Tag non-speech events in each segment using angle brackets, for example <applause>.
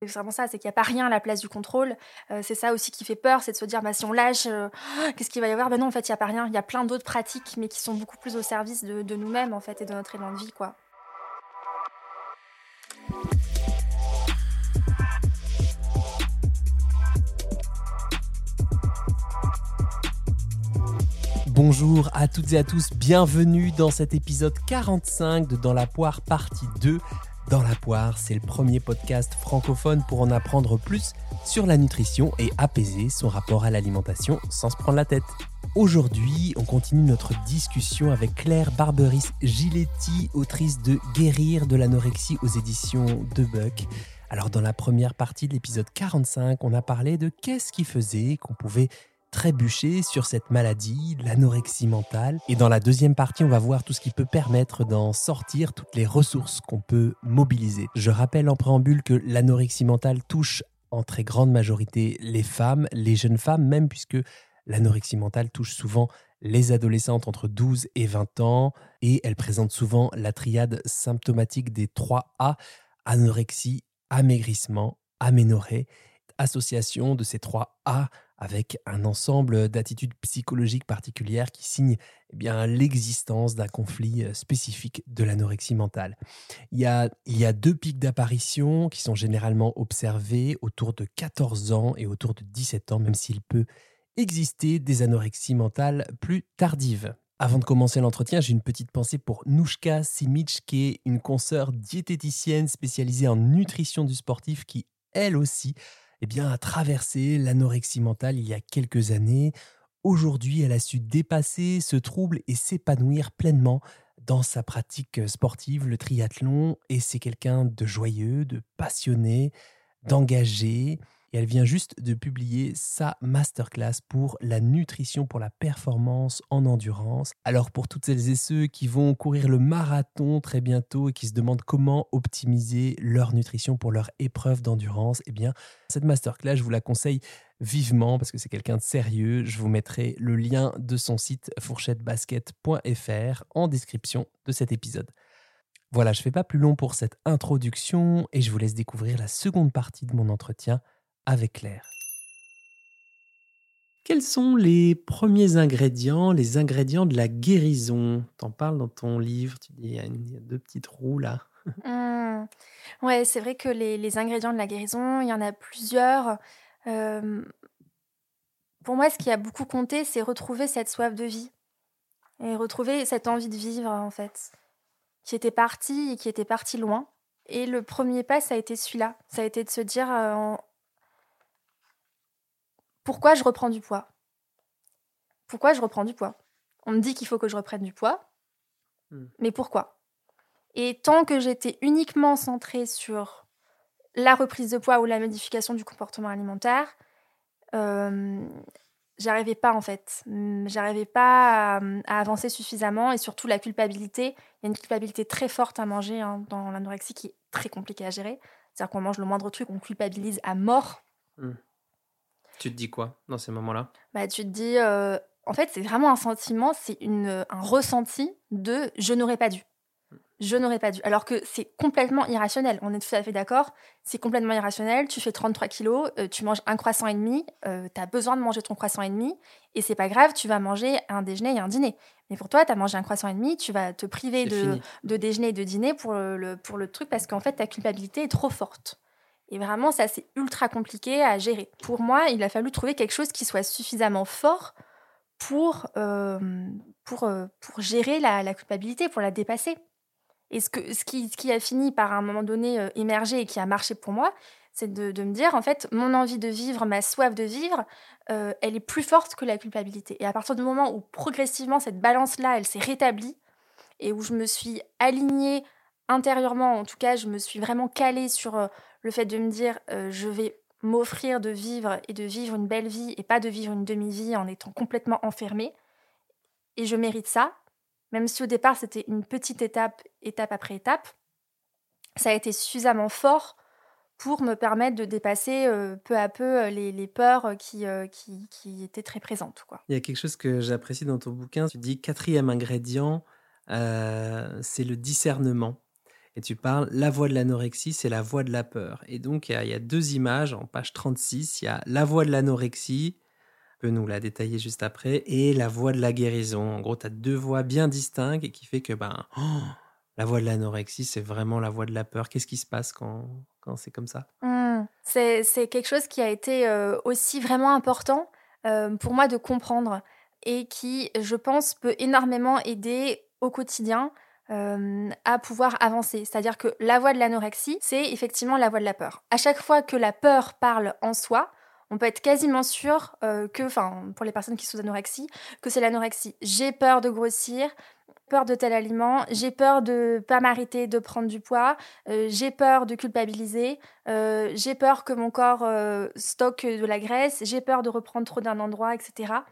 C'est vraiment ça, c'est qu'il n'y a pas rien à la place du contrôle. Euh, c'est ça aussi qui fait peur, c'est de se dire bah, si on lâche, euh, <gasps> qu'est-ce qu'il va y avoir? Ben non, en fait, il n'y a pas rien. Il y a plein d'autres pratiques, mais qui sont beaucoup plus au service de, nous-mêmes en fait et de notre élan de vie, quoi. Bonjour à toutes et à tous, bienvenue dans cet épisode 45 de Dans la poire partie 2. Dans la poire, c'est le premier podcast francophone pour en apprendre plus sur la nutrition et apaiser son rapport à l'alimentation sans se prendre la tête. Aujourd'hui, on continue notre discussion avec Claire Barberis Giletti, autrice de Guérir de l'anorexie aux éditions de Buck. Alors dans la première partie de l'épisode 45, on a parlé de qu'est-ce qui faisait qu'on pouvait trébucher sur cette maladie, l'anorexie mentale. Et dans la deuxième partie, on va voir tout ce qui peut permettre d'en sortir, toutes les ressources qu'on peut mobiliser. Je rappelle en préambule que l'anorexie mentale touche en très grande majorité les femmes, les jeunes femmes même, puisque l'anorexie mentale touche souvent les adolescentes entre 12 et 20 ans, et elle présente souvent la triade symptomatique des 3 A, anorexie, amaigrissement, aménorrhée, association de ces 3 A avec un ensemble d'attitudes psychologiques particulières qui signent eh l'existence d'un conflit euh, spécifique de l'anorexie mentale. Il y, a, il y a deux pics d'apparition qui sont généralement observés autour de 14 ans et autour de 17 ans, même s'il peut exister des anorexies mentales plus tardives. Avant de commencer l'entretien, j'ai une petite pensée pour Nouchka Simic, qui est une consoeur diététicienne spécialisée en nutrition du sportif, qui, elle aussi, eh bien, a traversé l'anorexie mentale il y a quelques années. Aujourd'hui, elle a su dépasser ce trouble et s'épanouir pleinement dans sa pratique sportive, le triathlon. Et c'est quelqu'un de joyeux, de passionné, d'engagé. Et elle vient juste de publier sa masterclass pour la nutrition pour la performance en endurance. Alors pour toutes celles et ceux qui vont courir le marathon très bientôt et qui se demandent comment optimiser leur nutrition pour leur épreuve d'endurance, eh bien cette masterclass, je vous la conseille vivement parce que c'est quelqu'un de sérieux. Je vous mettrai le lien de son site fourchettebasket.fr en description de cet épisode. Voilà, je ne fais pas plus long pour cette introduction et je vous laisse découvrir la seconde partie de mon entretien avec Claire. Quels sont les premiers ingrédients, les ingrédients de la guérison? T'en parles dans ton livre, tu dis il y, a deux petites roues là. <laughs> Mmh. Ouais, c'est vrai que les, ingrédients de la guérison, il y en a plusieurs. Pour moi, ce qui a beaucoup compté, c'est retrouver cette soif de vie et retrouver cette envie de vivre en fait, qui était partie et qui était partie loin. Et le premier pas, ça a été celui-là. Ça a été de se dire, euh, pourquoi je reprends du poids? Pourquoi je reprends du poids? On me dit qu'il faut que je reprenne du poids, hmm. mais pourquoi? Et tant que j'étais uniquement centrée sur la reprise de poids ou la modification du comportement alimentaire, euh, j'arrivais pas en fait. J'arrivais pas à, avancer suffisamment et surtout la culpabilité. Il y a une culpabilité très forte à manger hein, dans l'anorexie qui est très compliquée à gérer. C'est-à-dire qu'on mange le moindre truc, on culpabilise à mort. Hmm. Tu te dis quoi dans ces moments-là? Bah, Tu te dis, euh, en fait, c'est vraiment un sentiment, c'est un ressenti de je n'aurais pas dû. Je n'aurais pas dû. Alors que c'est complètement irrationnel. On est tout à fait d'accord. C'est complètement irrationnel. Tu fais 33 kilos, euh, tu manges un croissant et demi, euh, tu as besoin de manger ton croissant et demi, et c'est pas grave, tu vas manger un déjeuner et un dîner. Mais pour toi, tu as mangé un croissant et demi, tu vas te priver de, de, déjeuner et de dîner pour le, pour le truc parce qu'en fait, ta culpabilité est trop forte. Et vraiment, ça, c'est ultra compliqué à gérer. Pour moi, il a fallu trouver quelque chose qui soit suffisamment fort pour, euh, pour, euh, pour gérer la, culpabilité, pour la dépasser. Et ce, que, ce, qui, ce qui a fini par, à un moment donné, euh, émerger et qui a marché pour moi, c'est de, de, me dire, en fait, mon envie de vivre, ma soif de vivre, elle est plus forte que la culpabilité. Et à partir du moment où, progressivement, cette balance-là, elle s'est rétablie, et où je me suis alignée intérieurement, en tout cas, je me suis vraiment calée sur le fait de me dire euh, je vais m'offrir de vivre et de vivre une belle vie et pas de vivre une demi-vie en étant complètement enfermée. Et je mérite ça, même si au départ c'était une petite étape, étape après étape, ça a été suffisamment fort pour me permettre de dépasser euh, peu à peu euh, les, peurs qui, qui, qui, étaient très présentes. Quoi. Il y a quelque chose que j'apprécie dans ton bouquin, tu dis quatrième ingrédient, c'est le discernement. Et tu parles la voix de l'anorexie, c'est la voix de la peur. Et donc, il y, a deux images en page 36. Il y a la voix de l'anorexie, peut nous la détailler juste après, et la voix de la guérison. En gros, tu as deux voix bien distinctes et qui fait que ben, <gasps> la voix de l'anorexie, c'est vraiment la voix de la peur. Qu'est-ce qui se passe quand, quand c'est comme ça? Mmh. C'est quelque chose qui a été euh, aussi vraiment important euh, pour moi de comprendre et qui, je pense, peut énormément aider au quotidien euh, à pouvoir avancer. C'est-à-dire que la voix de l'anorexie, c'est effectivement la voix de la peur. À chaque fois que la peur parle en soi, on peut être quasiment sûr euh, que, enfin, pour les personnes qui sont anorexie, que c'est l'anorexie. J'ai peur de grossir, peur de tel aliment, j'ai peur de pas m'arrêter de prendre du poids, euh, j'ai peur de culpabiliser, j'ai peur que mon corps stocke de la graisse, j'ai peur de reprendre trop d'un endroit, etc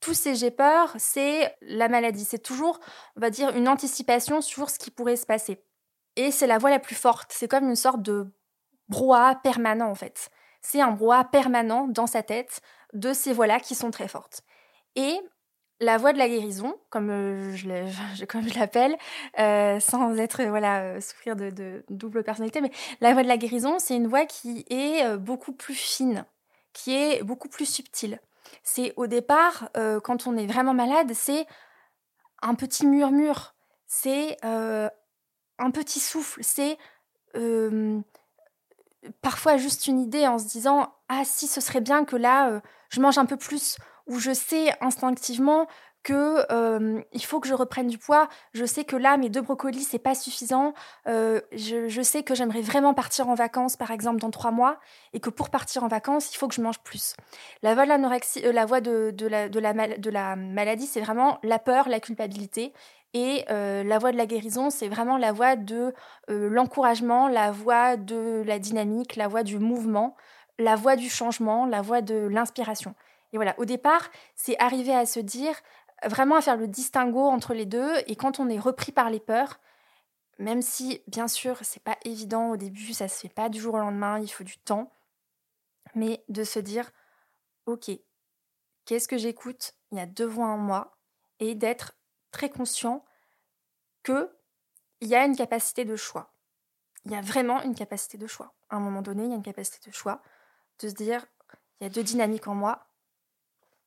tous ces j'ai peur, c'est la maladie. C'est toujours, on va dire, une anticipation sur ce qui pourrait se passer. Et c'est la voix la plus forte. C'est comme une sorte de brouhaha permanent, en fait. C'est un brouhaha permanent dans sa tête de ces voix-là qui sont très fortes. Et la voix de la guérison, comme euh, je <laughs> l'appelle, euh, sans être voilà euh, souffrir de, double personnalité, mais la voix de la guérison, c'est une voix qui est beaucoup plus fine, qui est beaucoup plus subtile. C'est au départ, euh, quand on est vraiment malade, c'est un petit murmure, c'est euh, un petit souffle, c'est euh, parfois juste une idée en se disant ah si ce serait bien que là je mange un peu plus ou je sais instinctivement que euh, il faut que je reprenne du poids. Je sais que là, mes deux brocolis, c'est pas suffisant. Euh, je, sais que j'aimerais vraiment partir en vacances, par exemple, dans trois mois, et que pour partir en vacances, il faut que je mange plus. La voix de euh, la de, la, maladie, c'est vraiment la peur, la culpabilité. Et la voix de la guérison, c'est vraiment la voix de l'encouragement, la voix de la dynamique, la voix du mouvement, la voix du changement, la voix de l'inspiration. Et voilà, au départ, c'est arriver à se dire, vraiment à faire le distinguo entre les deux. Et quand on est repris par les peurs, même si, bien sûr, c'est pas évident au début, ça se fait pas du jour au lendemain, il faut du temps, mais de se dire, ok, qu'est-ce que j'écoute? Il y a deux voix en moi, et d'être très conscient que il y a une capacité de choix. Il y a vraiment une capacité de choix. À un moment donné, il y a une capacité de choix de se dire, il y a deux dynamiques en moi,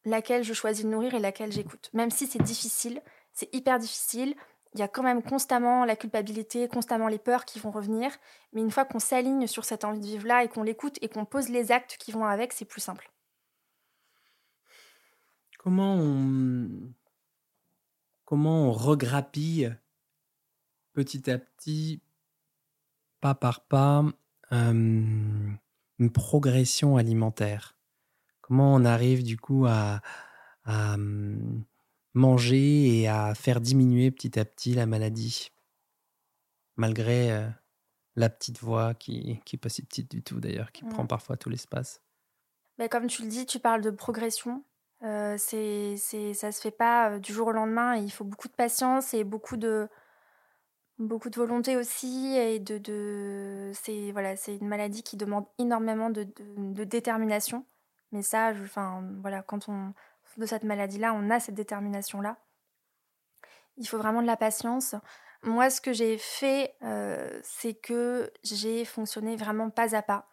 laquelle je choisis de nourrir et laquelle j'écoute. Même si c'est difficile, c'est hyper difficile, il y a quand même constamment la culpabilité, constamment les peurs qui vont revenir, mais une fois qu'on s'aligne sur cette envie de vivre-là et qu'on l'écoute et qu'on pose les actes qui vont avec, c'est plus simple. Comment on, comment on regrappille petit à petit, pas par pas, euh, une progression alimentaire? Comment on arrive du coup à, mmh, manger et à faire diminuer petit à petit la maladie, malgré euh, la petite voix qui, qui est pas si petite du tout d'ailleurs, qui prend parfois tout l'espace. Mais comme tu le dis, tu parles de progression. Euh, c'est, c'est, ça se fait pas euh, du jour au lendemain. il faut beaucoup de patience et beaucoup de, beaucoup de volonté aussi. Et de, de c'est, voilà, c'est une maladie qui demande énormément de, de détermination. Mais ça, enfin, voilà, quand on de cette maladie-là, on a cette détermination-là. Il faut vraiment de la patience. Moi, ce que j'ai fait, euh, c'est que j'ai fonctionné vraiment pas à pas.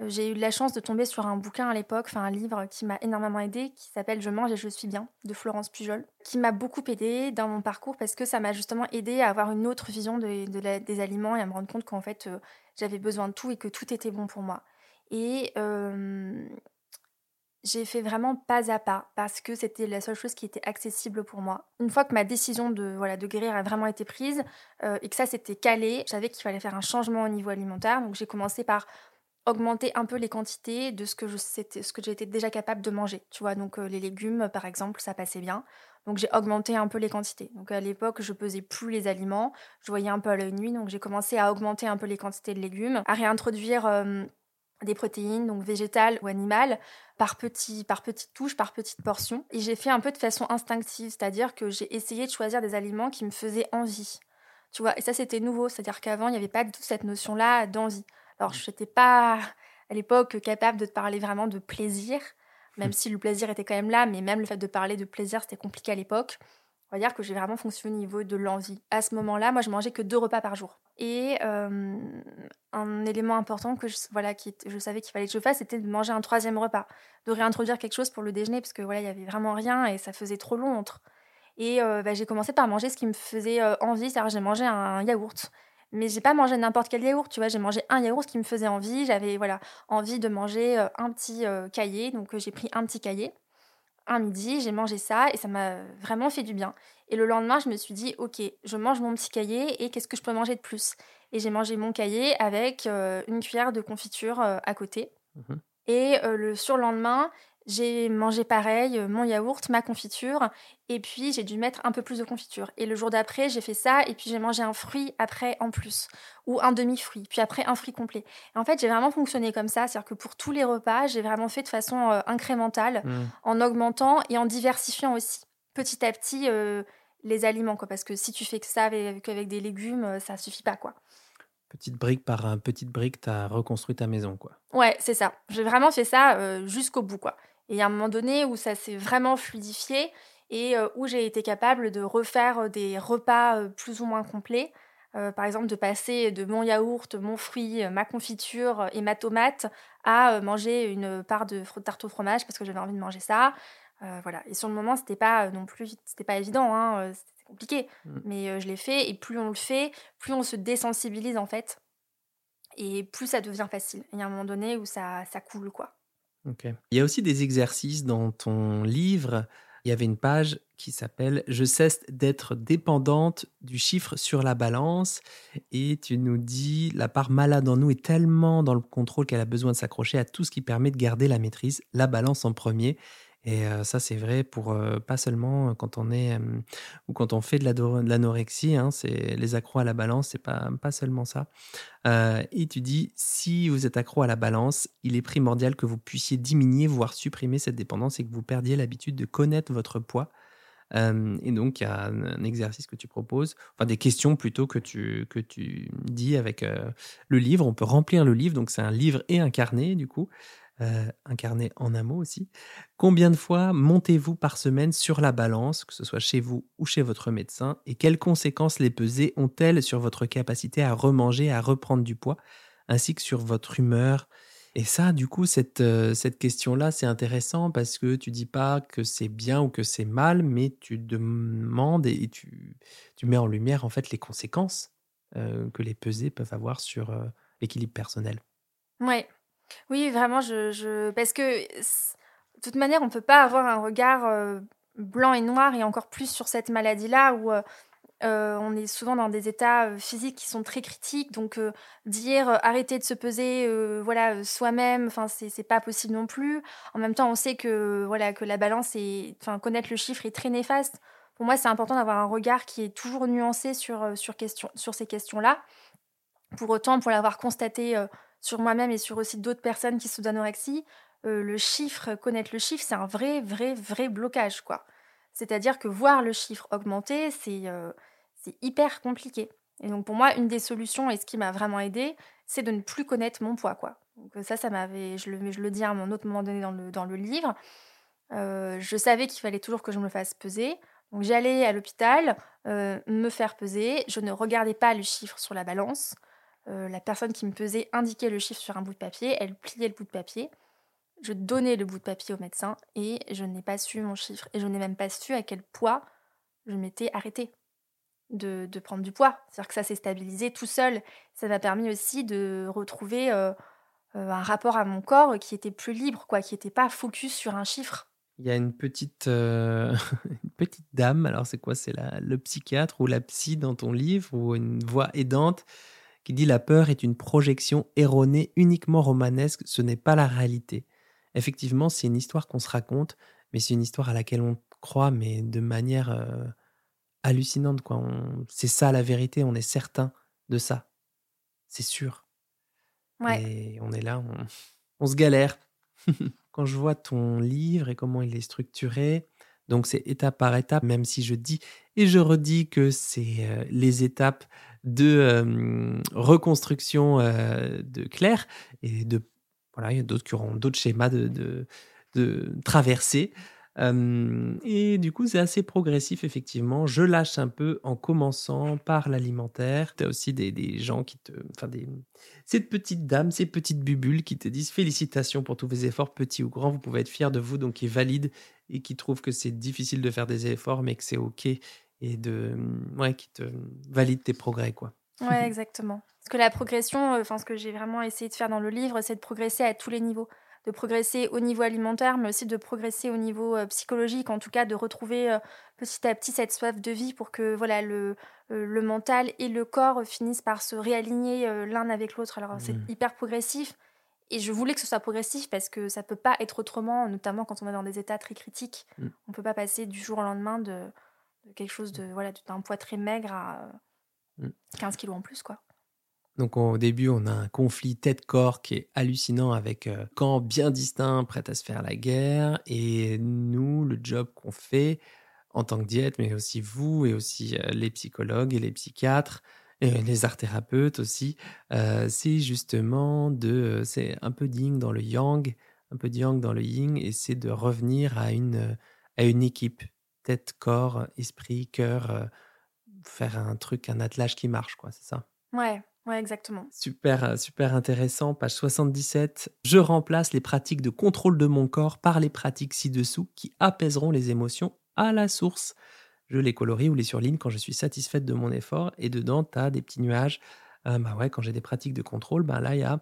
Euh, j'ai eu la chance de tomber sur un bouquin à l'époque, enfin un livre qui m'a énormément aidé, qui s'appelle Je mange et je suis bien, de Florence Pujol, qui m'a beaucoup aidé dans mon parcours parce que ça m'a justement aidé à avoir une autre vision de, des aliments et à me rendre compte qu'en fait euh, j'avais besoin de tout et que tout était bon pour moi. Et j'ai fait vraiment pas à pas parce que c'était la seule chose qui était accessible pour moi. Une fois que ma décision de, voilà, de guérir a vraiment été prise euh, et que ça s'était calé, je savais qu'il fallait faire un changement au niveau alimentaire. Donc j'ai commencé par augmenter un peu les quantités de ce que je ce que j'étais déjà capable de manger. Tu vois, donc euh, les légumes par exemple, ça passait bien. Donc j'ai augmenté un peu les quantités. Donc à l'époque, je pesais plus les aliments, je voyais un peu à l'œil nuit, donc j'ai commencé à augmenter un peu les quantités de légumes, à réintroduire des protéines, donc végétales ou animales, par, petit, par petites touches, par petites portions. Et j'ai fait un peu de façon instinctive, c'est-à-dire que j'ai essayé de choisir des aliments qui me faisaient envie. Tu vois, et ça c'était nouveau, c'est-à-dire qu'avant il n'y avait pas du tout cette notion-là d'envie. Alors je n'étais pas à l'époque capable de te parler vraiment de plaisir, même mmh. si le plaisir était quand même là, mais même le fait de parler de plaisir c'était compliqué à l'époque. On va dire que j'ai vraiment fonctionné au niveau de l'envie. À ce moment-là, moi, je mangeais que deux repas par jour. Et un élément important que je, voilà, qui, je savais qu'il fallait que je fasse, c'était de manger un troisième repas, de réintroduire quelque chose pour le déjeuner, parce que voilà, il y avait vraiment rien et ça faisait trop long entre. Et bah, j'ai commencé par manger ce qui me faisait envie, c'est-à-dire j'ai mangé un yaourt. Mais j'ai pas mangé n'importe quel yaourt, tu vois, j'ai mangé un yaourt qui me faisait envie, j'avais voilà, envie de manger un petit cahier, donc j'ai pris un petit cahier. Un midi, j'ai mangé ça et ça m'a vraiment fait du bien. Et le lendemain, je me suis dit, ok, je mange mon petit cahier et qu'est-ce que je peux manger de plus? Et j'ai mangé mon cahier avec une cuillère de confiture à côté. Mmh et le surlendemain, j'ai mangé pareil, euh, mon yaourt, ma confiture, et puis j'ai dû mettre un peu plus de confiture. Et le jour d'après, j'ai fait ça, et puis j'ai mangé un fruit après en plus, ou un demi-fruit, puis après un fruit complet. Et en fait, j'ai vraiment fonctionné comme ça, c'est-à-dire que pour tous les repas, j'ai vraiment fait de façon euh, incrémentale, mmh. en augmentant et en diversifiant aussi, petit à petit, euh, les aliments, quoi. Parce que si tu fais que ça avec, avec des légumes, ça suffit pas, quoi petite brique par petite brique, tu as reconstruit ta maison, quoi. Ouais, c'est ça. J'ai vraiment fait ça jusqu'au bout, quoi. Et il y a un moment donné où ça s'est vraiment fluidifié et euh, où j'ai été capable de refaire euh, des repas euh, plus ou moins complets. par exemple, de passer de mon yaourt, mon fruit, ma confiture et ma tomate à manger une part de tarte au fromage parce que j'avais envie de manger ça. voilà. Et sur le moment, c'était pas non plus, c'était pas évident, hein, c'était compliqué. Mmh. Mais je l'ai fait et plus on le fait, plus on se désensibilise en fait. Et plus ça devient facile. Il y a un moment donné où ça, ça coule, quoi. Il y a aussi des exercices dans ton livre. Il y avait une page qui s'appelle Je cesse d'être dépendante du chiffre sur la balance. Et tu nous dis La part malade en nous est tellement dans le contrôle qu'elle a besoin de s'accrocher à tout ce qui permet de garder la maîtrise, la balance en premier. Et ça, c'est vrai pour pas seulement quand on est ou quand on fait de l'anorexie, hein, c'est les accros à la balance, c'est pas, pas seulement ça. et tu dis, si vous êtes accro à la balance, il est primordial que vous puissiez diminuer, voire supprimer cette dépendance et que vous perdiez l'habitude de connaître votre poids. et donc, il y a un, exercice que tu proposes, enfin des questions plutôt que tu, que tu dis avec le livre. On peut remplir le livre, donc c'est un livre et un carnet du coup euh, incarné en un mot aussi. Combien de fois montez-vous par semaine sur la balance, que ce soit chez vous ou chez votre médecin, et quelles conséquences les pesées ont-elles sur votre capacité à remanger, à reprendre du poids, ainsi que sur votre humeur? Et ça, du coup, cette, euh, cette question-là, c'est intéressant parce que tu dis pas que c'est bien ou que c'est mal, mais tu demandes et tu, tu mets en lumière en fait les conséquences euh, que les pesées peuvent avoir sur l'équilibre personnel. Ouais, oui, vraiment, je, parce que de toute manière, on ne peut pas avoir un regard euh, blanc et noir, et encore plus sur cette maladie-là, où euh, euh, on est souvent dans des états physiques qui sont très critiques. Donc, dire arrêter de se peser, voilà, soi-même, enfin, c'est pas possible non plus. En même temps, on sait que voilà que la balance enfin connaître le chiffre est très néfaste. Pour moi, c'est important d'avoir un regard qui est toujours nuancé sur sur sur ces questions-là. Pour autant, pour l'avoir constaté sur moi-même et sur aussi d'autres personnes qui sont d'anorexie, euh, le chiffre, connaître le chiffre, c'est un vrai, vrai, vrai blocage, quoi. C'est-à-dire que voir le chiffre augmenter, c'est euh, hyper compliqué. Et donc pour moi, une des solutions et ce qui m'a vraiment aidé, c'est de ne plus connaître mon poids, quoi. Donc euh, ça, ça m'avait, je le, je le dis à un autre moment donné dans le, dans le livre. je savais qu'il fallait toujours que je me fasse peser. Donc j'allais à l'hôpital me faire peser. Je ne regardais pas le chiffre sur la balance. Euh, la personne qui me pesait indiquait le chiffre sur un bout de papier, elle pliait le bout de papier, je donnais le bout de papier au médecin et je n'ai pas su mon chiffre. Et je n'ai même pas su à quel poids je m'étais arrêtée de, prendre du poids. C'est-à-dire que ça s'est stabilisé tout seul. Ça m'a permis aussi de retrouver euh, euh, un rapport à mon corps qui était plus libre, quoi, qui n'était pas focus sur un chiffre. Il y a une petite, <laughs> une petite dame, alors c'est quoi C'est le psychiatre ou la psy dans ton livre ou une voix aidante qui dit la peur est une projection erronée uniquement romanesque, ce n'est pas la réalité. Effectivement, c'est une histoire qu'on se raconte, mais c'est une histoire à laquelle on croit, mais de manière euh, hallucinante. Quoi. C'est ça la vérité, on est certain de ça. C'est sûr. Ouais. Et on est là, on, on se galère. <laughs> Quand je vois ton livre et comment il est structuré, donc c'est étape par étape, même si je dis et je redis que c'est euh, les étapes de reconstruction de Claire et de voilà, il y a d'autres qui auront d'autres schémas de, de, de traversée. Et du coup, c'est assez progressif, effectivement. Je lâche un peu en commençant par l'alimentaire. Tu as aussi des, des, gens qui te. Enfin, des, ces petites dames, ces petites bubules qui te disent félicitations pour tous vos efforts, petits ou grands. Vous pouvez être fiers de vous, donc qui valident et qui trouvent que c'est difficile de faire des efforts, mais que c'est OK et de. Ouais, qui te valident tes progrès, quoi. Ouais, <laughs> exactement. Parce que la progression, enfin, ce que j'ai vraiment essayé de faire dans le livre, c'est de progresser à tous les niveaux de progresser au niveau alimentaire, mais aussi de progresser au niveau euh, psychologique, en tout cas de retrouver euh, petit à petit cette soif de vie pour que voilà le, euh, le mental et le corps finissent par se réaligner l'un avec l'autre. Alors c'est mmh. hyper progressif. Et je voulais que ce soit progressif parce que ça peut pas être autrement, notamment quand on est dans des états très critiques. On mmh. On peut pas passer du jour au lendemain de, quelque chose de voilà d'un poids très maigre à 15 mmh. kilos en plus quoi. Donc au début, on a un conflit tête-corps qui est hallucinant avec euh, camps bien distincts, prêts à se faire la guerre. Et nous, le job qu'on fait en tant que diète, mais aussi vous et aussi euh, les psychologues et les psychiatres, et les art thérapeutes aussi, euh, c'est justement de, c'est un peu yin dans le yang, un peu de yang dans le yin, et c'est de revenir à une, à une équipe, tête, corps, esprit, cœur, faire un truc, un attelage qui marche, quoi, c'est ça? Ouais, Ouais, exactement. Super, euh, super intéressant. Page 77. Je remplace les pratiques de contrôle de mon corps par les pratiques ci-dessous qui apaiseront les émotions à la source. Je les colorie ou les surligne quand je suis satisfaite de mon effort. Et dedans, tu as des petits nuages. Euh, bah ouais, quand j'ai des pratiques de contrôle, ben là, il y a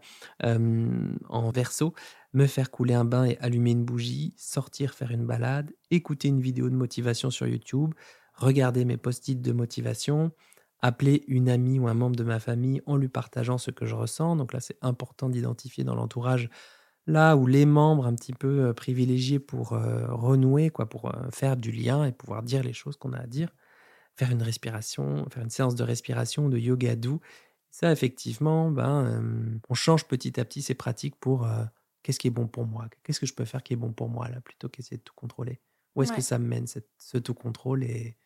en verso me faire couler un bain et allumer une bougie, sortir faire une balade, écouter une vidéo de motivation sur YouTube, regarder mes post-it de motivation, appeler une amie ou un membre de ma famille en lui partageant ce que je ressens. Donc là, c'est important d'identifier dans l'entourage là où les membres un petit peu euh, privilégiés pour euh, renouer, quoi, pour euh, faire du lien et pouvoir dire les choses qu'on a à dire. Faire une respiration, faire une séance de respiration, de yoga doux. Ça, effectivement, ben, on change petit à petit ces pratiques pour qu'est-ce qui est bon pour moi? Qu'est-ce que je peux faire qui est bon pour moi, là, plutôt qu'essayer de tout contrôler? Où est-ce que ça me mène, ce tout contrôle et,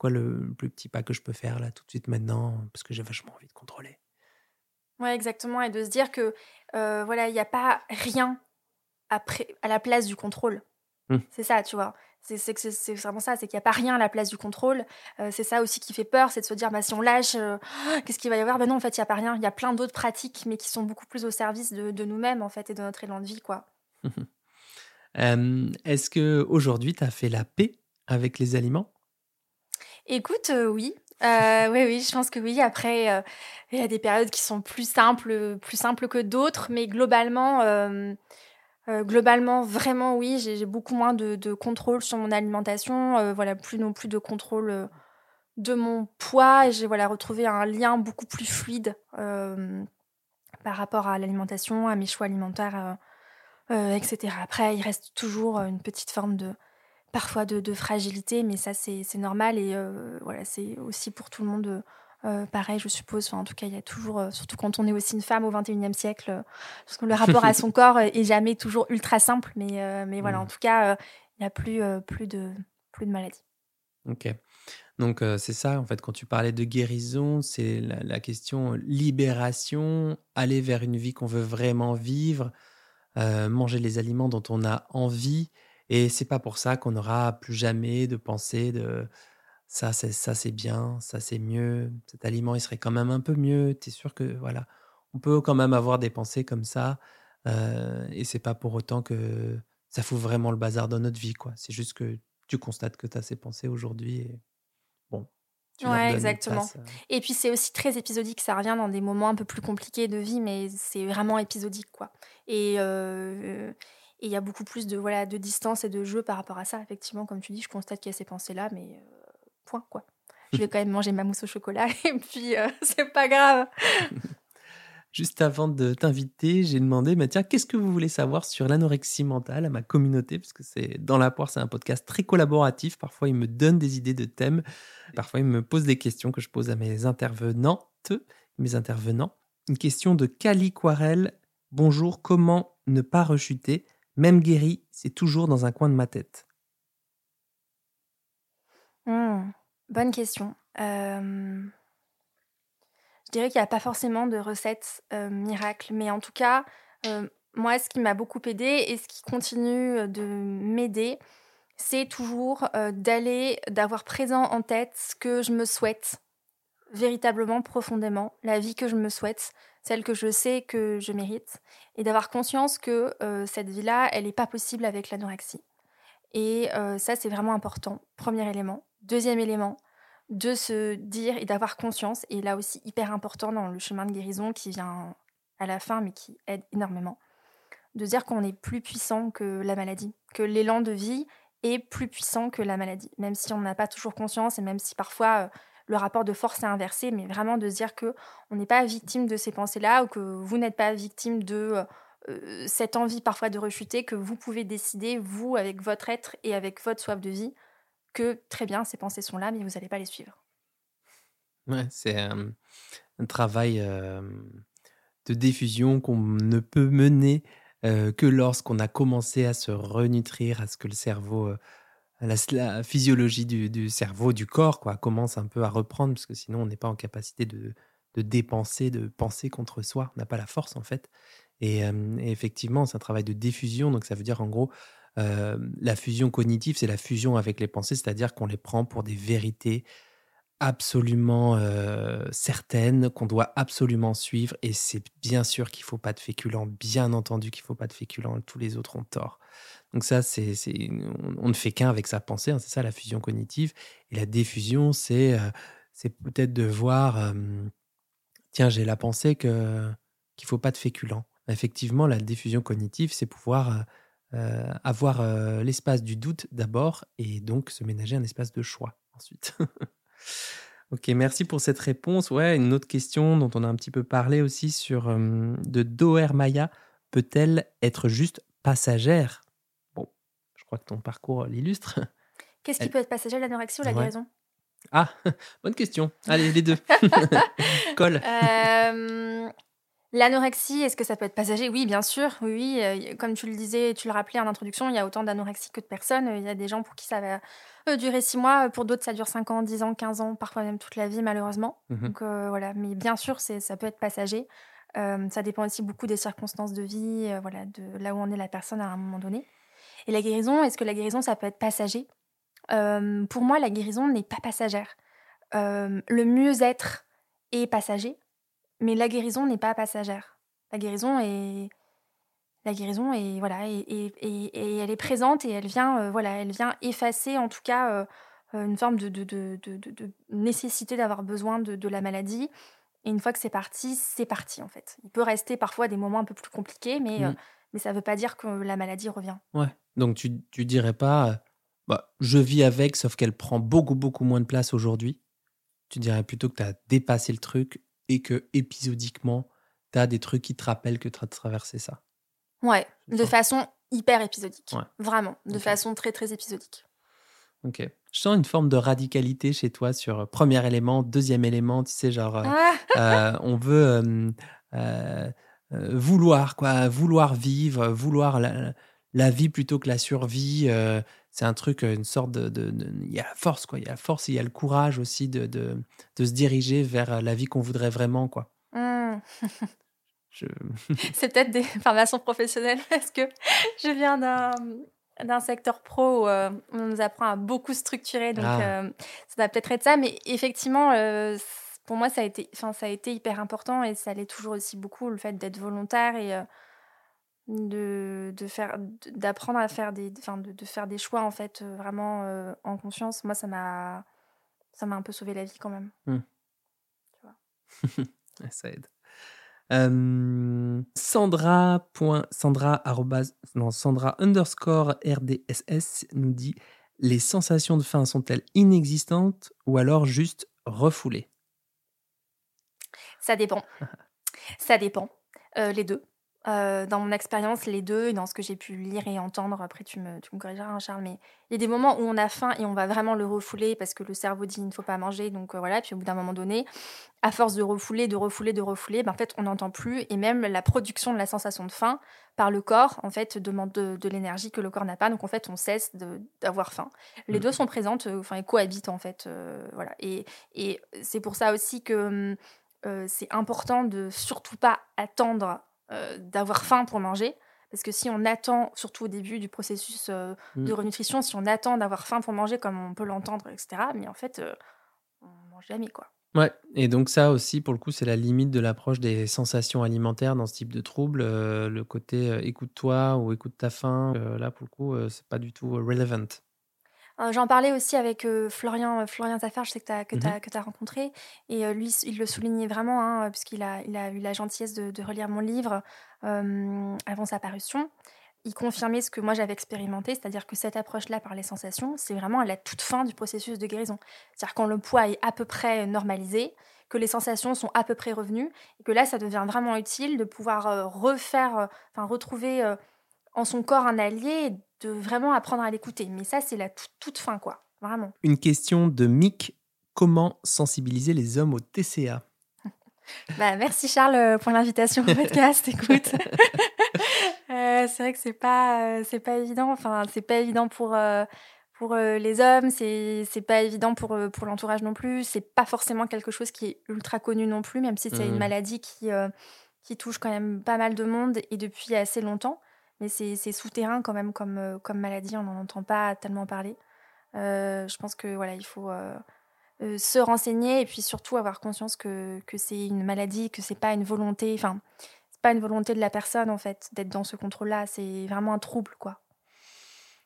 quoi le plus petit pas que je peux faire là tout de suite maintenant parce que j'ai vachement envie de contrôler. Ouais, exactement, et de se dire que euh, voilà, il n'y a pas rien après à la place du contrôle. Mmh. C'est ça, tu vois. C'est c'est vraiment ça, c'est qu'il n'y a pas rien à la place du contrôle. Euh, c'est ça aussi qui fait peur, c'est de se dire, bah, si on lâche, euh, <gasps> qu'est-ce qu'il va y avoir? Ben non, en fait, il n'y a pas rien. Il y a plein d'autres pratiques, mais qui sont beaucoup plus au service de, de nous-mêmes, en fait, et de notre élan de vie, quoi. <laughs> Est-ce que aujourd'hui tu as fait la paix avec les aliments? Écoute, euh, oui. Euh, oui, oui, je pense que oui. Après, euh, il y a des périodes qui sont plus simples, plus simples que d'autres, mais globalement, globalement, vraiment, oui, j'ai beaucoup moins de, contrôle sur mon alimentation. voilà, plus non plus de contrôle de mon poids. J'ai voilà retrouvé un lien beaucoup plus fluide par rapport à l'alimentation, à mes choix alimentaires, etc. Après, il reste toujours une petite forme de parfois de, fragilité, mais ça c'est normal et euh, voilà, c'est aussi pour tout le monde euh, pareil, je suppose. Enfin, en tout cas, il y a toujours, euh, surtout quand on est aussi une femme au 21e siècle, parce que le rapport à <laughs> son corps est jamais toujours ultra simple, mais, mais voilà, en tout cas, il n'y a plus, plus, de, plus de maladies. Ok. Donc c'est ça, en fait, quand tu parlais de guérison, c'est la, la, question libération, aller vers une vie qu'on veut vraiment vivre, manger les aliments dont on a envie et c'est pas pour ça qu'on n'aura plus jamais de pensée de ça, c'est ça, c'est bien, ça, c'est mieux. Cet aliment, il serait quand même un peu mieux. Tu es sûr que voilà, on peut quand même avoir des pensées comme ça. Euh, et c'est pas pour autant que ça fout vraiment le bazar dans notre vie, quoi. C'est juste que tu constates que tu as ces pensées aujourd'hui. Et bon. Tu ouais, exactement. Euh. Et puis c'est aussi très épisodique, ça revient dans des moments un peu plus compliqués de vie, mais c'est vraiment épisodique, quoi. Et, euh, et il y a beaucoup plus de, voilà, de distance et de jeu par rapport à ça. Effectivement, comme tu dis, je constate qu'il y a ces pensées-là, mais euh, point, quoi. Je vais <laughs> quand même manger ma mousse au chocolat <laughs> et puis euh, <laughs> c'est pas grave. Juste avant de t'inviter, j'ai demandé, mais tiens, qu'est-ce que vous voulez savoir sur l'anorexie mentale à ma communauté? Parce que c'est dans la poire, c'est un podcast très collaboratif. Parfois, ils me donnent des idées de thèmes. Parfois, ils me posent des questions que je pose à mes intervenantes, mes intervenants. Une question de Cali Quarel. Bonjour, comment ne pas rechuter? Même guéri, c'est toujours dans un coin de ma tête. Mmh, bonne question. je dirais qu'il n'y a pas forcément de recette miracle, mais en tout cas, moi, ce qui m'a beaucoup aidé et ce qui continue de m'aider, c'est toujours d'aller, d'avoir présent en tête ce que je me souhaite véritablement, profondément, la vie que je me souhaite, celle que je sais que je mérite, et d'avoir conscience que cette vie-là, elle n'est pas possible avec l'anorexie. Et ça, c'est vraiment important, premier élément. Deuxième élément, de se dire et d'avoir conscience, et là aussi hyper important dans le chemin de guérison qui vient à la fin, mais qui aide énormément, de dire qu'on est plus puissant que la maladie, que l'élan de vie est plus puissant que la maladie, même si on n'a pas toujours conscience et même si parfois le rapport de force est inversé, mais vraiment de se dire que on n'est pas victime de ces pensées-là ou que vous n'êtes pas victime de euh, cette envie parfois de rechuter, que vous pouvez décider, vous, avec votre être et avec votre soif de vie, que très bien, ces pensées sont là, mais vous n'allez pas les suivre. C'est un travail de diffusion qu'on ne peut mener que lorsqu'on a commencé à se renutrir, à ce que le cerveau la, physiologie du, cerveau, du corps, quoi, commence un peu à reprendre, parce que sinon on n'est pas en capacité de, dépenser, de penser contre soi. On n'a pas la force en fait. Et, effectivement, c'est un travail de diffusion, donc ça veut dire en gros, la fusion cognitive, c'est la fusion avec les pensées, c'est-à-dire qu'on les prend pour des vérités absolument certaines, qu'on doit absolument suivre. Et c'est bien sûr qu'il ne faut pas de féculents, bien entendu qu'il ne faut pas de féculents, tous les autres ont tort. Donc ça, c'est, on, ne fait qu'un avec sa pensée, hein, c'est ça la fusion cognitive. Et la diffusion, c'est, euh, c'est peut-être de voir, tiens, j'ai la pensée que qu'il faut pas de féculents. Effectivement, la diffusion cognitive, c'est pouvoir euh, euh, avoir l'espace du doute d'abord et donc se ménager un espace de choix ensuite. <laughs> ok, merci pour cette réponse. Ouais, une autre question dont on a un petit peu parlé aussi sur de Doer Maya peut-elle être juste passagère? Crois que ton parcours l'illustre. <laughs> Qu'est-ce qui peut être passager, l'anorexie ou la guérison? Ah, <laughs> bonne question. Allez, les deux. <laughs> Colle. Euh, l'anorexie, est-ce que ça peut être passager? Oui, bien sûr. Oui, euh, comme tu le disais, tu le rappelais en introduction, il y a autant d'anorexie que de personnes. Il y a des gens pour qui ça va euh, durer six mois, pour d'autres ça dure 5 ans, 10 ans, 15 ans, parfois même toute la vie malheureusement. Mmh Donc voilà, mais bien sûr, ça peut être passager. ça dépend aussi beaucoup des circonstances de vie, voilà, de là où on est la personne à un moment donné. Et la guérison, est-ce que la guérison, ça peut être passager? Pour moi, la guérison n'est pas passagère. le mieux-être est passager, mais la guérison n'est pas passagère. La guérison est la guérison est voilà et, et, elle est présente et elle vient voilà elle vient effacer en tout cas une forme de, de, de, de nécessité d'avoir besoin de, la maladie et une fois que c'est parti c'est parti en fait il peut rester parfois des moments un peu plus compliqués mais mmh. mais ça ne veut pas dire que la maladie revient ouais donc tu, tu dirais pas, euh, bah, je vis avec, sauf qu'elle prend beaucoup, beaucoup moins de place aujourd'hui. Tu dirais plutôt que tu as dépassé le truc et que épisodiquement, tu as des trucs qui te rappellent que tu as traversé ça. Ouais, de façon hyper épisodique. Vraiment, de façon très, très épisodique. Ok. Je sens une forme de radicalité chez toi sur euh, premier élément, deuxième élément, tu sais, genre, euh, ah! on veut vouloir, quoi, vouloir vivre, vouloir la vie plutôt que la survie. Euh, c'est un truc, une sorte de, Il y a la force, quoi. Il y a la force, il y a le courage aussi de, de, se diriger vers la vie qu'on voudrait vraiment, quoi. Mmh. <laughs> c'est peut-être des formations professionnelles parce que je viens d'un d'un secteur pro où euh, on nous apprend à beaucoup structurer, donc ah. euh, ça va peut-être être ça, mais effectivement, pour moi, ça a, été, ça a été hyper important et ça l'est toujours aussi beaucoup, le fait d'être volontaire et de, de faire d'apprendre à faire des enfin de, de, faire des choix en fait euh, vraiment euh, en conscience moi ça m'a ça m'a un peu sauvé la vie quand même. Mmh. tu vois. <laughs> Ça aide. Euh, Sandra Sandra non Sandra underscore RDSS nous dit les sensations de faim sont-elles inexistantes ou alors juste refoulées? Ça dépend. Ça dépend. Les deux euh, dans mon expérience, les deux, et dans ce que j'ai pu lire et entendre, après tu me, tu me corrigeras, hein, Charles, mais il y a des moments où on a faim et on va vraiment le refouler parce que le cerveau dit il ne faut pas manger, donc euh, voilà, puis au bout d'un moment donné, à force de refouler, de refouler, de refouler, ben, en fait on n'entend plus, et même la production de la sensation de faim par le corps, en fait, demande de, l'énergie que le corps n'a pas, donc en fait on cesse d'avoir faim. Les mmh. deux sont présentes, euh, enfin, cohabitent en fait, voilà, et, et c'est pour ça aussi que c'est important de surtout pas attendre euh, d'avoir faim pour manger, Parce que si on attend, surtout au début du processus euh, de Mm. renutrition, si on attend d'avoir faim pour manger, comme on peut l'entendre, etc., mais en fait, euh, on mange jamais, quoi. Ouais, et donc ça aussi, pour le coup, c'est la limite de l'approche des sensations alimentaires dans ce type de trouble. euh, le côté écoute-toi ou écoute ta faim, là, pour le coup, c'est pas du tout relevant. Euh, J'en parlais aussi avec euh, Florian, euh, Florian Taffer, je sais que tu as, que Mhm. que rencontré. Et lui, il le soulignait vraiment, hein, puisqu'il a, il a eu la gentillesse de, de relire mon livre avant sa parution. Il confirmait ce que moi j'avais expérimenté, c'est-à-dire que cette approche-là par les sensations, c'est vraiment à la toute fin du processus de guérison. C'est-à-dire quand le poids est à peu près normalisé, que les sensations sont à peu près revenues, et que là, ça devient vraiment utile de pouvoir refaire, enfin retrouver en son corps un allié, et de vraiment apprendre à l'écouter. Mais ça, c'est la toute, fin, quoi. Vraiment. Une question de Mick comment sensibiliser les hommes au TCA <laughs> Bah, merci Charles euh, pour l'invitation au podcast. <laughs> Écoute, <laughs> Euh, c'est vrai que c'est pas, euh, c'est pas évident. Enfin, c'est pas évident pour euh, pour les hommes. C'est pas évident pour pour l'entourage non plus. C'est pas forcément quelque chose qui est ultra connu non plus, même si c'est une maladie qui euh, qui touche quand même pas mal de monde et depuis assez longtemps. Mais c'est souterrain quand même comme euh, comme maladie. On n'en entend pas tellement parler. Euh, je pense que voilà, il faut euh, se renseigner et puis surtout avoir conscience que, que c'est une maladie, que c'est pas une volonté, enfin, c'est pas une volonté de la personne en fait d'être dans ce contrôle-là, c'est vraiment un trouble quoi.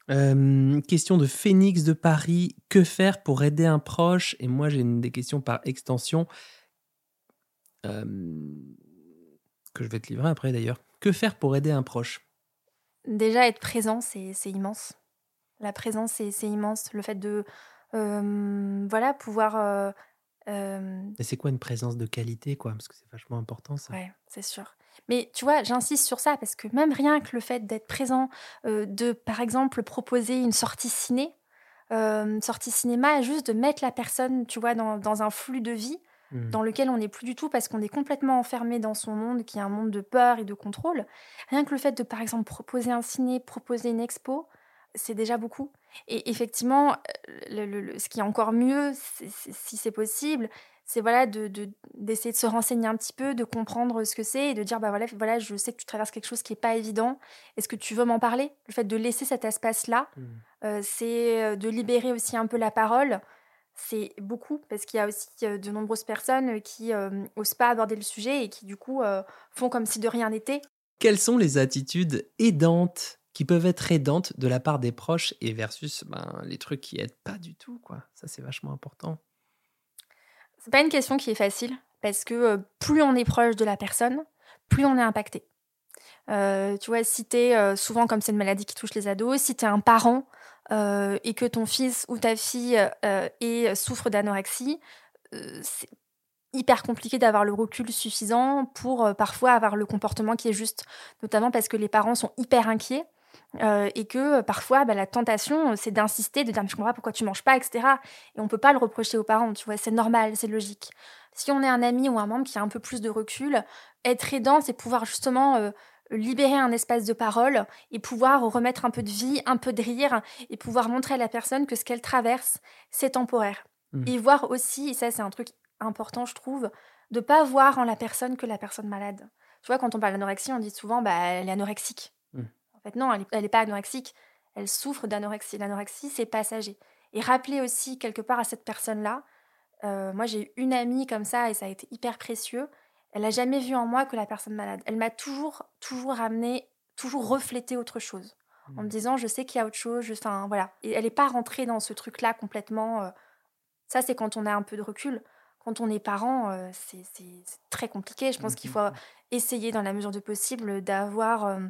Question de Phoenix de Paris. Que faire pour aider un proche? Et moi, j'ai des questions par extension que je vais te livrer après d'ailleurs. Que faire pour aider un proche? Déjà être présent, c'est immense. La présence, c'est immense. Le fait de euh, voilà pouvoir euh, euh, Et c'est quoi une présence de qualité, quoi? Parce que c'est vachement important, ça. Ouais, c'est sûr. Mais tu vois, j'insiste sur ça parce que même rien que le fait d'être présent, euh, de par exemple proposer une sortie ciné, euh, sortie cinéma, juste de mettre la personne, tu vois, dans, dans un flux de vie Mm. dans lequel on n'est plus du tout parce qu'on est complètement enfermé dans son monde qui est un monde de peur et de contrôle. Rien que le fait de, par exemple, proposer un ciné, proposer une expo, c'est déjà beaucoup. Et effectivement, le- le- le- ce qui est encore mieux, si c'est possible, c'est voilà de de- d'essayer de, se renseigner un petit peu, de comprendre ce que c'est et de dire bah voilà voilà je sais que tu traverses quelque chose qui est pas évident. Est-ce que tu veux m'en parler? Le fait de laisser cet espace là, Mm. euh, c'est euh, de libérer aussi un peu la parole. C'est beaucoup parce qu'il y a aussi euh, de nombreuses personnes qui euh, osent pas aborder le sujet et qui du coup euh, font comme si de rien n'était. Quelles sont les attitudes aidantes qui peuvent être aidantes de la part des proches et versus ben, les trucs qui aident pas du tout, quoi? Ça, c'est vachement important. C'est pas une question qui est facile parce que euh, plus on est proche de la personne, plus on est impacté. Euh, tu vois, si t'es euh, souvent comme c'est une maladie qui touche les ados, si t'es un parent euh, et que ton fils ou ta fille euh, est- souffre d'anorexie, euh, c'est hyper compliqué d'avoir le recul suffisant pour euh, parfois avoir le comportement qui est juste, notamment parce que les parents sont hyper inquiets. euh, et que euh, parfois bah, la tentation euh, c'est d'insister de dire Mais je comprends pourquoi tu manges pas etc et on peut pas le reprocher aux parents tu vois c'est normal c'est logique si on est un ami ou un membre qui a un peu plus de recul être aidant c'est pouvoir justement euh, libérer un espace de parole et pouvoir remettre un peu de vie, un peu de rire et pouvoir montrer à la personne que ce qu'elle traverse, c'est temporaire. Mhm. Et voir aussi, et ça c'est un truc important je trouve, de pas voir en la personne que la personne malade. Tu vois, quand on parle d'anorexie, on dit souvent bah elle est anorexique. Mhm. En fait non, elle est, elle est pas anorexique, elle souffre d'anorexie. L'anorexie c'est passager. Et rappeler aussi quelque part à cette personne-là, euh, moi j'ai eu une amie comme ça et ça a été hyper précieux. Elle n'a jamais vu en moi que la personne malade. Elle m'a toujours, toujours ramené, toujours reflété autre chose. En me Mm. disant, je sais qu'il y a autre chose. je- Enfin, voilà. Et elle n'est pas rentrée dans ce truc-là complètement. euh, Ça, c'est quand on a un peu de recul. Quand on est parent, euh, c'est très compliqué. Je pense qu'il faut essayer, dans la mesure du possible, d'avoir euh,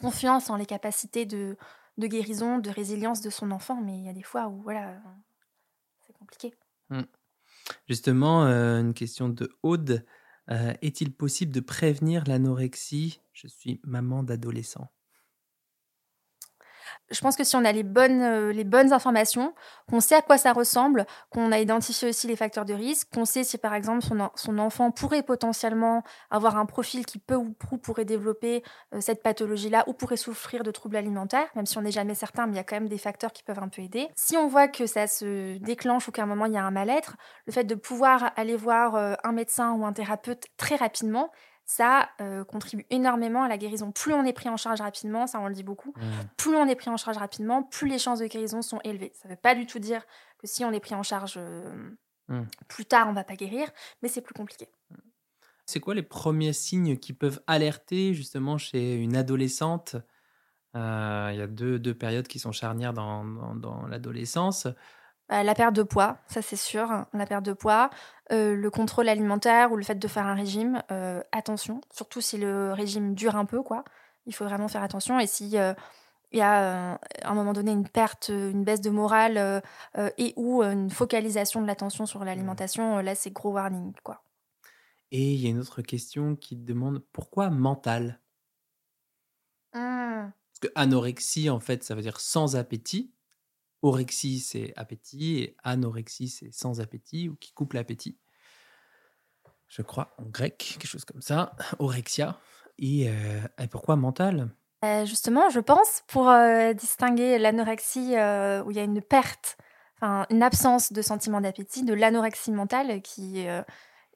confiance en les capacités de, de guérison, de résilience de son enfant. Mais il y a des fois où, voilà, c'est compliqué. Justement, euh, une question de Aude. Euh, Est-il possible de prévenir l'anorexie? Je suis maman d'adolescent. Je pense que si on a les bonnes, euh, les bonnes informations, qu'on sait à quoi ça ressemble, qu'on a identifié aussi les facteurs de risque, qu'on sait si par exemple son, son enfant pourrait potentiellement avoir un profil qui peut ou pourrait développer euh, cette pathologie-là ou pourrait souffrir de troubles alimentaires, même si on n'est jamais certain, mais il y a quand même des facteurs qui peuvent un peu aider. Si on voit que ça se déclenche ou qu'à un moment il y a un mal-être, le fait de pouvoir aller voir euh, un médecin ou un thérapeute très rapidement, ça euh, contribue énormément à la guérison. Plus on est pris en charge rapidement, ça on le dit beaucoup, plus on est pris en charge rapidement, plus les chances de guérison sont élevées. Ça ne veut pas du tout dire que si on est pris en charge euh, Mm. plus tard, on va pas guérir, mais c'est plus compliqué. C'est quoi les premiers signes qui peuvent alerter justement chez une adolescente? Euh, Il y a deux, deux périodes qui sont charnières dans, dans- dans l'adolescence. Euh, la perte de poids, ça c'est sûr, hein, la perte de poids, Euh, le contrôle alimentaire ou le fait de faire un régime, euh, attention, surtout si le régime dure un peu, quoi. Il faut vraiment faire attention. Et si il y a à un moment donné une perte, une baisse de morale et ou une focalisation de l'attention sur l'alimentation, euh, là c'est gros warning, quoi. Et il y a une autre question qui te demande pourquoi mental? Mmh. Parce que anorexie, en fait, ça veut dire sans appétit. Orexie, c'est appétit. Et anorexie, c'est sans appétit ou qui coupe l'appétit. Je crois en grec, quelque chose comme ça. Orexia. Et, euh, et pourquoi mental? Euh, justement, je pense, pour euh, distinguer l'anorexie où il y a une perte, enfin une absence de sentiment d'appétit, de l'anorexie mentale qui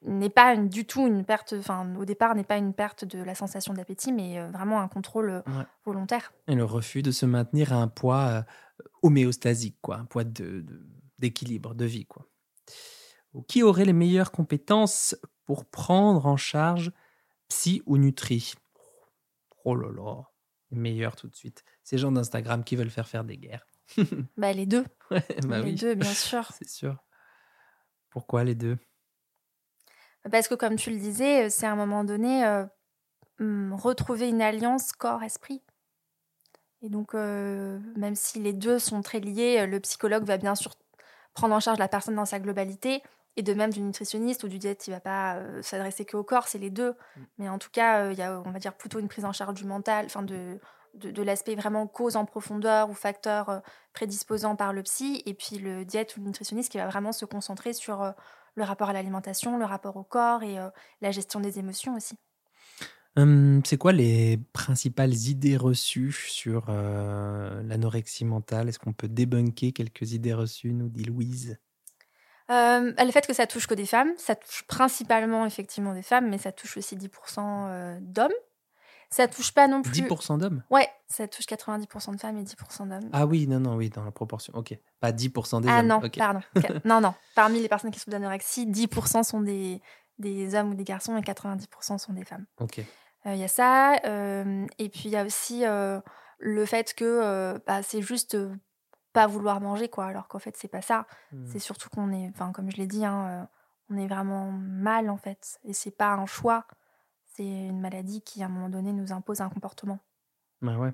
n'est pas une- du tout une perte, enfin au départ n'est pas une perte de la sensation d'appétit, mais euh, vraiment un contrôle euh, Ouais. volontaire. Et le refus de se maintenir à un poids euh, homéostasique, quoi, un poids de- de- d'équilibre, de, vie. Quoi. Qui aurait les meilleures compétences pour prendre en charge psy ou nutri? Oh là là, les meilleurs tout de suite. Ces gens d'Instagram qui veulent faire faire des guerres. <laughs> Bah, les deux, Ouais, bah les oui, deux, bien sûr. <laughs> c'est sûr. Pourquoi les deux? Parce que comme tu le disais, c'est à un moment donné euh, hum, retrouver une alliance corps-esprit. Et donc, euh, même si les deux sont très liés, euh, le psychologue va bien sûr prendre en charge la personne dans sa globalité. Et de même du nutritionniste ou du diète, il va pas euh, s'adresser que au corps, c'est les deux. Mais en tout cas, euh, il y a, on va dire, plutôt une prise en charge du mental, enfin de, de, de l'aspect vraiment cause en profondeur ou facteur prédisposant par le psy. Et puis le diète ou le nutritionniste qui va vraiment se concentrer sur le rapport à l'alimentation, le rapport au corps et la gestion des émotions aussi. Hum, C'est quoi les principales idées reçues sur euh, l'anorexie mentale? Est-ce qu'on peut débunker quelques idées reçues, nous dit Louise? Euh, le fait que ça touche que des femmes, ça touche principalement effectivement des femmes, mais ça touche aussi 10% euh, d'hommes. Ça touche pas non plus. 10% d'hommes? Ouais, ça touche 90% de femmes et 10% d'hommes. Ah oui, non, non, oui, dans la proportion. Ok. Pas 10% des Ah hommes. non, ok. pardon. <laughs> non, non. Parmi les personnes qui souffrent d'anorexie, 10% sont des, des hommes ou des garçons et 90% sont des femmes. Ok. Il y a ça. euh, et puis il y a aussi euh, le fait que euh, bah, c'est juste euh, pas vouloir manger, quoi. Alors qu'en fait, c'est pas ça. Hmm. C'est surtout qu'on est, enfin, comme je l'ai dit, hein, euh, on est vraiment mal en fait. Et c'est pas un choix. C'est une maladie qui, à un moment donné, nous impose un comportement. Bah ouais.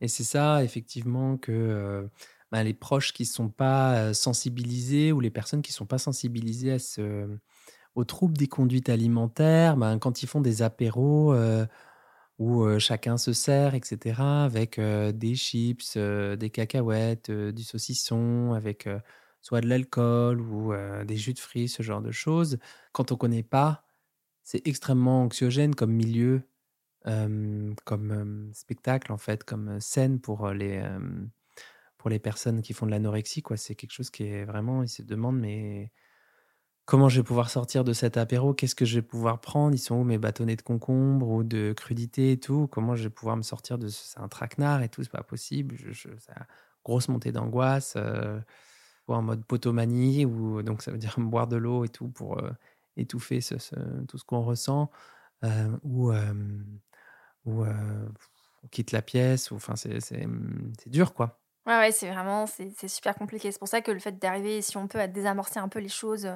Et c'est ça, effectivement, que euh, bah, les proches qui ne sont pas euh, sensibilisés ou les personnes qui ne sont pas sensibilisées à ce, aux troubles des conduites alimentaires, ben, quand ils font des apéros euh, où euh, chacun se sert, etc., avec euh, des chips, des cacahuètes, du saucisson, avec soit de l'alcool ou des jus de fruits, ce genre de choses, quand on ne connaît pas, c'est extrêmement anxiogène comme milieu comme spectacle en fait, comme scène pour les pour les personnes qui font de l'anorexie quoi. C'est quelque chose qui est vraiment, ils se demandent mais comment je vais pouvoir sortir de cet apéro? Qu'est-ce que je vais pouvoir prendre? Ils sont où mes bâtonnets de concombre ou de crudité et tout? Comment je vais pouvoir me sortir de ce C'est un traquenard et tout, c'est pas possible. Je, je, grosse montée d'angoisse, euh, en mode potomanie ou donc ça veut dire <laughs> boire de l'eau et tout pour euh, étouffer tout ce qu'on ressent euh, ou euh, on quitte la pièce, ou enfin c'est dur quoi. Ouais, ouais, c'est vraiment, c'est super compliqué. C'est pour ça que le fait d'arriver, si on peut, à désamorcer un peu les choses,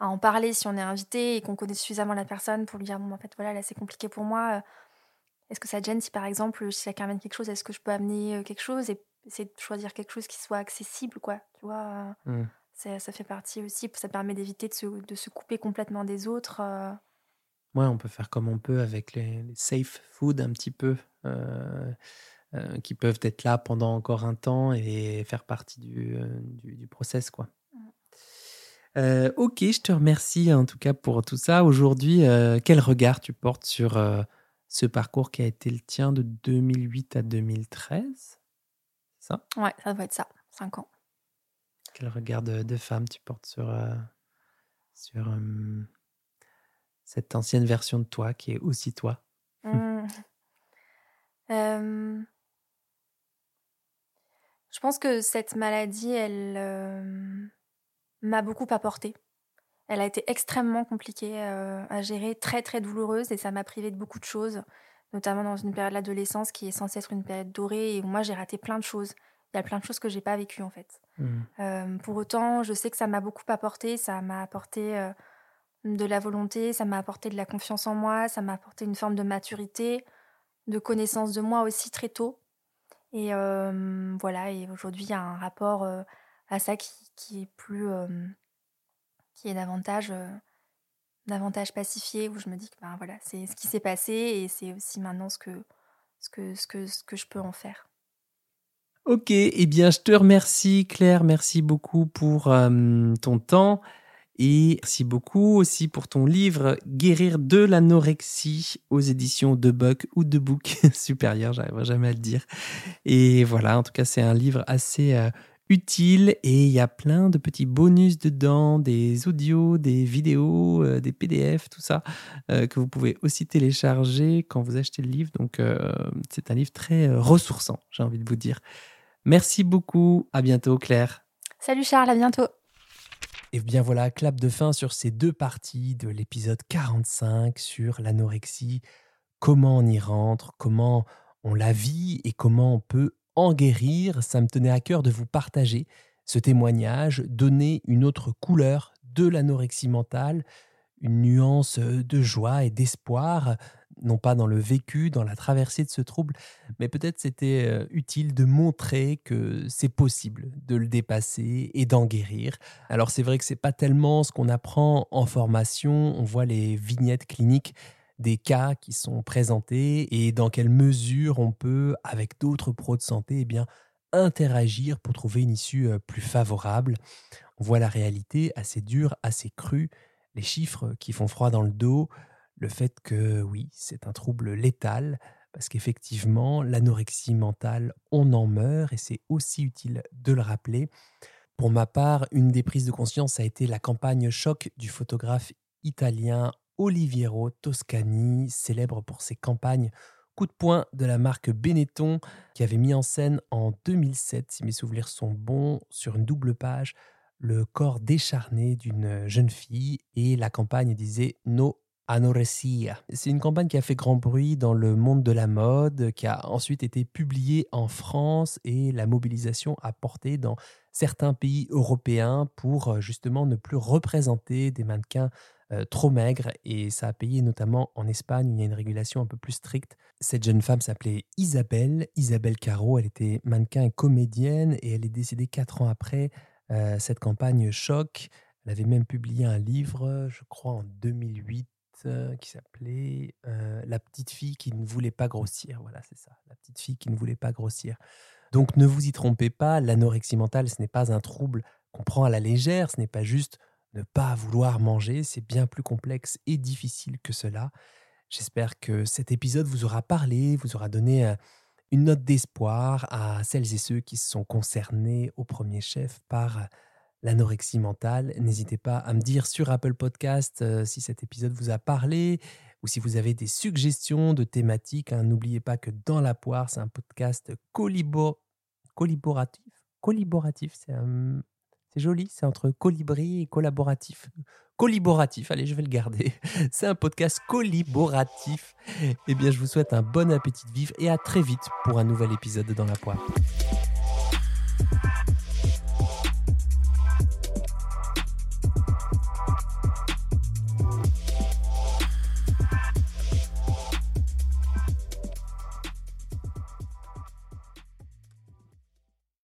à en parler si on est invité et qu'on connaît suffisamment la personne pour lui dire, bon, en fait, voilà, là, c'est compliqué pour moi. euh, Est-ce que ça te gêne si, par exemple, si quelqu'un amène quelque chose, est-ce que je peux amener euh, quelque chose et essayer de choisir quelque chose qui soit accessible, quoi, tu vois euh, Mm. ça, ça fait partie aussi, ça permet d'éviter de se, de se couper complètement des autres. euh. Ouais, on peut faire comme on peut avec les, les safe food un petit peu, euh, euh, qui peuvent être là pendant encore un temps et faire partie du, euh, du, du process quoi. Euh, ok, je te remercie en tout cas pour tout ça. Aujourd'hui, euh, quel regard tu portes sur euh, ce parcours qui a été le tien de 2008 à 2013 C'est ça? Ouais, ça doit être ça, 5 ans. Quel regard de, de femme tu portes sur, sur, cette ancienne version de toi qui est aussi toi? Mmh. Euh, Je pense que cette maladie, elle m'a beaucoup apporté. Elle a été extrêmement compliquée euh, à gérer, très très douloureuse, et ça m'a privé de beaucoup de choses, notamment dans une période d'adolescence qui est censée être une période dorée, et où moi j'ai raté plein de choses. Il y a plein de choses que j'ai pas vécues en fait. Mmh. Euh, pour autant, je sais que ça m'a beaucoup apporté. Ça m'a apporté euh, de la volonté, ça m'a apporté de la confiance en moi, ça m'a apporté une forme de maturité, de connaissance de moi aussi très tôt. Et voilà, et aujourd'hui, il y a un rapport à ça qui, qui est plus. euh, qui est davantage. euh, davantage pacifié, où je me dis que ben, voilà, c'est ce qui s'est passé et c'est aussi maintenant ce que, ce, que, ce, que, ce que je peux en faire. Ok, eh bien je te remercie Claire, merci beaucoup pour euh, ton temps et merci beaucoup aussi pour ton livre Guérir de l'anorexie aux éditions de Buck ou de Book <laughs> supérieur, j'arriverai jamais à le dire. Et voilà, en tout cas c'est un livre assez utile et il y a plein de petits bonus dedans, des audios, des vidéos, euh, des PDF, tout ça euh, que vous pouvez aussi télécharger quand vous achetez le livre. Donc euh, c'est un livre très euh, ressourçant, j'ai envie de vous dire. Merci beaucoup. À bientôt, Claire. Salut Charles, à bientôt. Et bien voilà, clap de fin sur ces deux parties de l'épisode 45 sur l'anorexie, comment on y rentre, comment on la vit et comment on peut en guérir. Ça me tenait à cœur de vous partager ce témoignage, donner une autre couleur de l'anorexie mentale, une nuance de joie et d'espoir, non pas dans le vécu, dans la traversée de ce trouble, mais peut-être c'était euh, utile de montrer que c'est possible de le dépasser et d'en guérir. Alors c'est vrai que c'est pas tellement ce qu'on apprend en formation, on voit les vignettes cliniques des cas qui sont présentés et dans quelle mesure on peut avec d'autres pros de santé eh bien interagir pour trouver une issue euh, plus favorable. On voit la réalité assez dure, assez crue, les chiffres qui font froid dans le dos, le fait que oui, c'est un trouble létal, parce qu'effectivement, l'anorexie mentale, on en meurt, et c'est aussi utile de le rappeler. Pour ma part, une des prises de conscience a été la campagne choc du photographe italien Oliviero Toscani, célèbre pour ses campagnes coup de poing de la marque Benetton, qui avait mis en scène en 2007, si mes souvenirs sont bons, sur une double page, le corps décharné d'une jeune fille, et la campagne disait No Anoresia. C'est une campagne qui a fait grand bruit dans le monde de la mode, qui a ensuite été publiée en France et la mobilisation a porté dans certains pays européens pour euh, justement ne plus représenter des mannequins euh, trop maigres et ça a payé notamment en Espagne où il y a une régulation un peu plus stricte. Cette jeune femme s'appelait Isabelle, Isabelle Caro, elle était mannequin et comédienne et elle est décédée quatre ans après euh, cette campagne choc. Elle avait même publié un livre, je crois en 2008, euh, qui s'appelait La petite fille qui ne voulait pas grossir. Voilà, c'est ça, la petite fille qui ne voulait pas grossir. Donc ne vous y trompez pas, l'anorexie mentale, ce n'est pas un trouble qu'on prend à la légère, ce n'est pas juste ne pas vouloir manger, c'est bien plus complexe et difficile que cela. J'espère que cet épisode vous aura parlé, vous aura donné euh, une note d'espoir à celles et ceux qui sont concernés au premier chef par euh, l'anorexie mentale. N'hésitez pas à me dire sur Apple Podcast euh, si cet épisode vous a parlé ou si vous avez des suggestions de thématiques. hein. N'oubliez pas que Dans la poire, c'est un podcast collabo- collaboratif. Collaboratif, c'est un- c'est joli, c'est entre colibri et collaboratif. Collaboratif, allez, je vais le garder. <laughs> C'est un podcast collaboratif. Eh bien, je vous souhaite un bon appétit de et à très vite pour un nouvel épisode de Dans la poire.